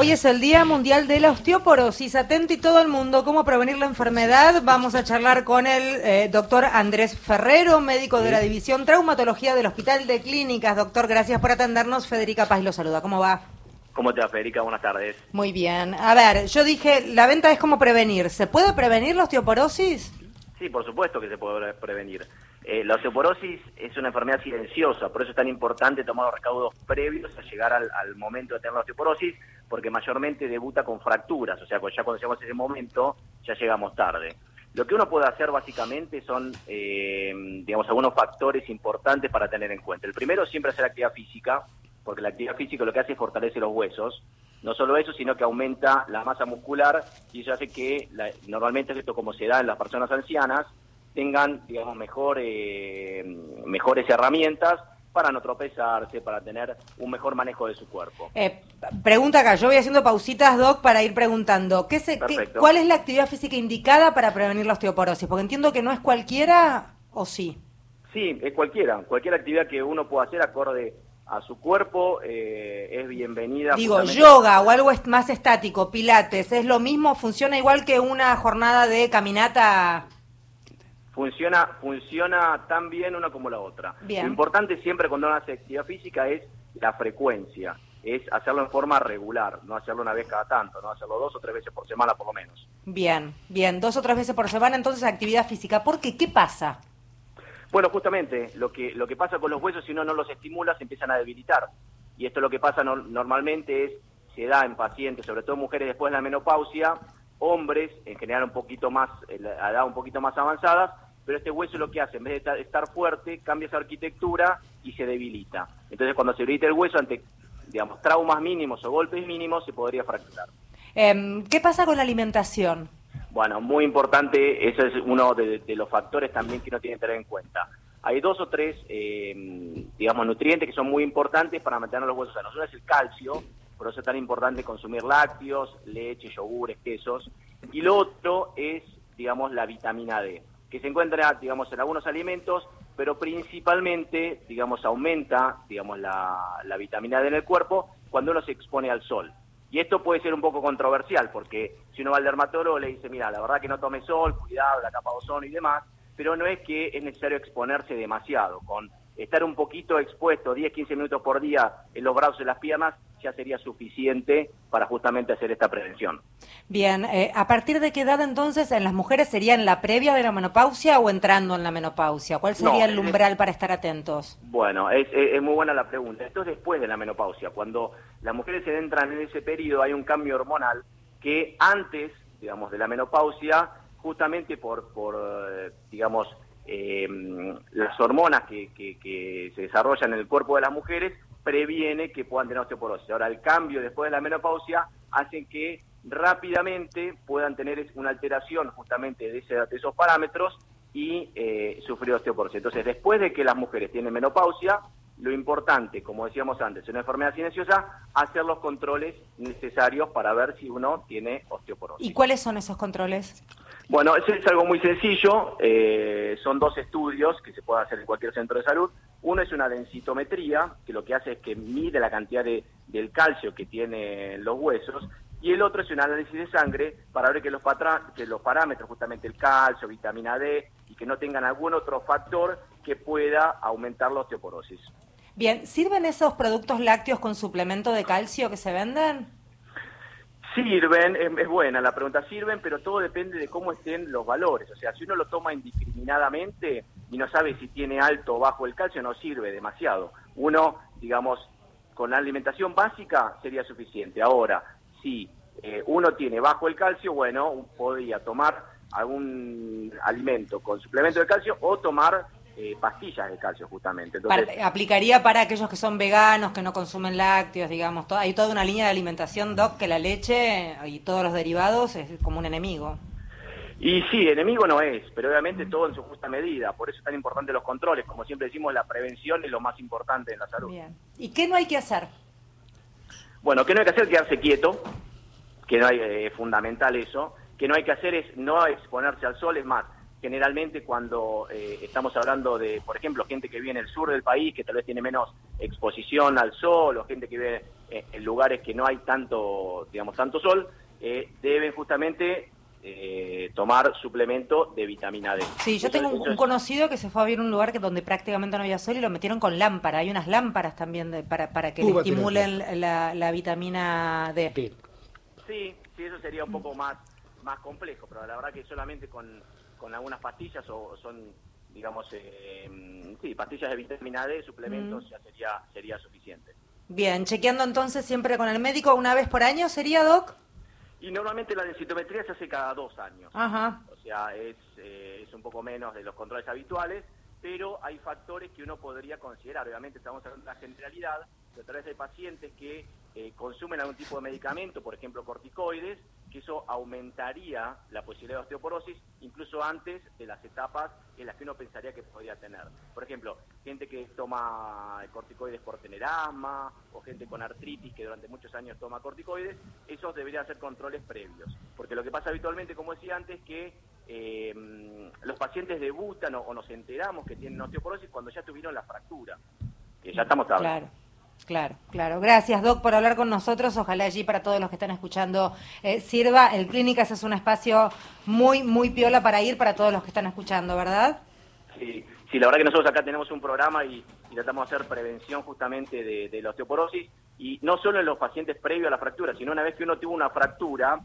Hoy es el Día Mundial de la Osteoporosis. Atento y todo el mundo, ¿cómo prevenir la enfermedad? Vamos a charlar con el eh, doctor Andrés Ferrero, médico de la División Traumatología del Hospital de Clínicas. Doctor, gracias por atendernos. Federica Paz lo saluda. ¿Cómo va? ¿Cómo te va, Federica? Buenas tardes. Muy bien. A ver, yo dije, la venta es como prevenir. ¿Se puede prevenir la osteoporosis? Sí, por supuesto que se puede prevenir. Eh, la osteoporosis es una enfermedad silenciosa, por eso es tan importante tomar los recaudos previos a llegar al, momento de tener la osteoporosis, porque mayormente debuta con fracturas, o sea, ya cuando llegamos a ese momento ya llegamos tarde. Lo que uno puede hacer básicamente son, eh, digamos, algunos factores importantes para tener en cuenta. El primero siempre hacer actividad física, porque la actividad física lo que hace es fortalecer los huesos. No solo eso, sino que aumenta la masa muscular y eso hace que, normalmente esto como se da en las personas ancianas, tengan, digamos, mejor, eh, mejores herramientas para no tropezarse, para tener un mejor manejo de su cuerpo. Eh, pregunta acá, yo voy haciendo pausitas, Doc, para ir preguntando. ¿qué se, ¿Cuál es la actividad física indicada para prevenir la osteoporosis? Porque entiendo que no es cualquiera, ¿o sí? Sí, es cualquiera. Cualquier actividad que uno pueda hacer acorde a su cuerpo eh, es bienvenida. Digo, yoga o algo más estático, pilates, ¿es lo mismo? ¿Funciona igual que una jornada de caminata? Funciona, funciona tan bien una como la otra. Lo importante siempre cuando uno hace actividad física es la frecuencia, es hacerlo en forma regular, no hacerlo una vez cada tanto, no hacerlo dos o tres veces por semana por lo menos. Bien, bien, dos o tres veces por semana entonces actividad física. ¿Por qué? ¿Qué pasa? Bueno, justamente lo que, lo que pasa con los huesos, si uno no los estimula, se empiezan a debilitar. Y esto lo que pasa normalmente es, se da en pacientes, sobre todo mujeres después de la menopausia, hombres, en general un poquito más, a edad un poquito más avanzadas, pero este hueso lo que hace, en vez de estar fuerte, cambia esa arquitectura y se debilita. Entonces, cuando se debilita el hueso ante, digamos, traumas mínimos o golpes mínimos, se podría fracturar. Em, ¿Qué pasa con la alimentación? Bueno, muy importante, ese es uno de, los factores también que uno tiene que tener en cuenta. Hay dos o tres, em, digamos, nutrientes que son muy importantes para mantener los huesos sanos. Uno es el calcio, por eso es tan importante consumir lácteos, leche, yogures, quesos. Y lo otro es, digamos, la vitamina D que se encuentra, digamos, en algunos alimentos, pero principalmente, digamos, aumenta, digamos, la, vitamina D en el cuerpo cuando uno se expone al sol. Y esto puede ser un poco controversial, porque si uno va al dermatólogo le dice, mira, la verdad que no tome sol, cuidado, la capa de ozono y demás, pero no es que es necesario exponerse demasiado. Con estar un poquito expuesto 10, 15 minutos por día en los brazos y las piernas ya sería suficiente para justamente hacer esta prevención. Bien, eh, ¿a partir de qué edad entonces en las mujeres sería en la previa de la menopausia o entrando en la menopausia? ¿Cuál sería el umbral para estar atentos? Bueno, es, es, muy buena la pregunta. Esto es después de la menopausia. Cuando las mujeres se entran en ese periodo hay un cambio hormonal que antes, digamos, de la menopausia, justamente por, por eh, digamos, eh, las hormonas que, que, se desarrollan en el cuerpo de las mujeres previene que puedan tener osteoporosis. Ahora, el cambio después de la menopausia hace que rápidamente puedan tener una alteración justamente de, esos parámetros y eh, sufrir osteoporosis. Entonces, después de que las mujeres tienen menopausia, lo importante, como decíamos antes, en una enfermedad silenciosa, hacer los controles necesarios para ver si uno tiene osteoporosis. ¿Y cuáles son esos controles? Bueno, es algo muy sencillo. Eh, son dos estudios que se pueden hacer en cualquier centro de salud. Uno es una densitometría, que lo que hace es que mide la cantidad de, del calcio que tienen los huesos. Y el otro es un análisis de sangre para ver que los, que los parámetros, justamente el calcio, vitamina D, y que no tengan algún otro factor que pueda aumentar la osteoporosis. Bien, ¿sirven esos productos lácteos con suplemento de calcio que se venden? Sirven, es, buena la pregunta, sirven, pero todo depende de cómo estén los valores. O sea, si uno lo toma indiscriminadamente y no sabe si tiene alto o bajo el calcio, no sirve demasiado. Uno, digamos, con la alimentación básica sería suficiente. Ahora, si eh, uno tiene bajo el calcio, bueno, podría tomar algún alimento con suplemento de calcio o tomar eh, pastillas de calcio justamente. aplicaría para aquellos que son veganos, que no consumen lácteos, digamos, hay toda una línea de alimentación, Doc, que la leche y todos los derivados es como un enemigo. Y sí, enemigo no es, pero obviamente todo en su justa medida, por eso es tan importante los controles, como siempre decimos, la prevención es lo más importante en la salud. ¿Y qué no hay que hacer? Bueno, ¿qué no hay que hacer? Quedarse quieto, que no hay, eh, es fundamental eso, que no hay que hacer es no exponerse al sol, es más, generalmente cuando eh, estamos hablando de, por ejemplo, gente que vive en el sur del país, que tal vez tiene menos exposición al sol, o gente que vive eh, en lugares que no hay tanto, digamos, tanto sol, eh, deben justamente eh, tomar suplemento de vitamina D. Sí, yo tengo un, conocido que se fue a vivir un lugar que donde prácticamente no había sol y lo metieron con lámpara. Hay unas lámparas también de, para, para que le estimulen la, la, vitamina D. Sí, sí, eso sería un poco más, más complejo, pero la verdad que solamente con, con algunas pastillas o son digamos, eh, sí, pastillas de vitamina D, suplementos, mm. ya sería, sería suficiente. Bien, chequeando entonces siempre con el médico una vez por año, ¿sería, Doc? Y normalmente la densitometría se hace cada dos años. Ajá. O sea, es, eh, es un poco menos de los controles habituales, pero hay factores que uno podría considerar. Obviamente estamos hablando de la generalidad, pero a través de pacientes que eh, consumen algún tipo de medicamento, por ejemplo corticoides, que eso aumentaría la posibilidad de osteoporosis incluso antes de las etapas en las que uno pensaría que podría tener. Por ejemplo, gente que toma corticoides por tener asma o gente con artritis que durante muchos años toma corticoides, esos deberían ser controles previos. Porque lo que pasa habitualmente, como decía antes, que eh, los pacientes debutan o, nos enteramos que tienen osteoporosis cuando ya tuvieron la fractura, ya estamos hablando. Claro, claro. Gracias, Doc, por hablar con nosotros. Ojalá allí para todos los que están escuchando eh, sirva. El Clínicas es un espacio muy, muy piola para ir para todos los que están escuchando, ¿verdad? Sí, sí la verdad que nosotros acá tenemos un programa y, tratamos de hacer prevención justamente de, la osteoporosis y no solo en los pacientes previos a la fractura, sino una vez que uno tuvo una fractura,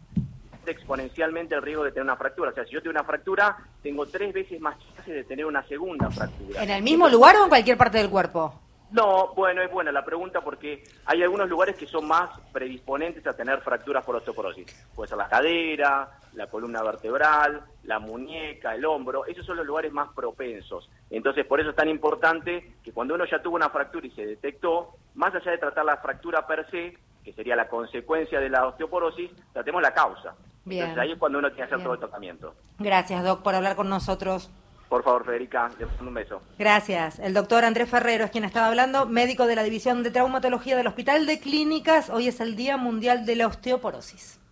exponencialmente el riesgo de tener una fractura. O sea, si yo tengo una fractura, tengo tres veces más chances de tener una segunda fractura. ¿En el mismo lugar o en cualquier parte del cuerpo? No, bueno, es buena la pregunta porque hay algunos lugares que son más predisponentes a tener fracturas por osteoporosis. Puede ser la cadera, la columna vertebral, la muñeca, el hombro, esos son los lugares más propensos. Entonces, por eso es tan importante que cuando uno ya tuvo una fractura y se detectó, más allá de tratar la fractura per se, que sería la consecuencia de la osteoporosis, tratemos la causa. Bien. Entonces ahí es cuando uno tiene que hacer todo el tratamiento. Gracias, Doc, por hablar con nosotros. Por favor, Federica, le mando un beso. Gracias. El doctor Andrés Ferrero es quien estaba hablando, médico de la División de Traumatología del Hospital de Clínicas. Hoy es el Día Mundial de la Osteoporosis.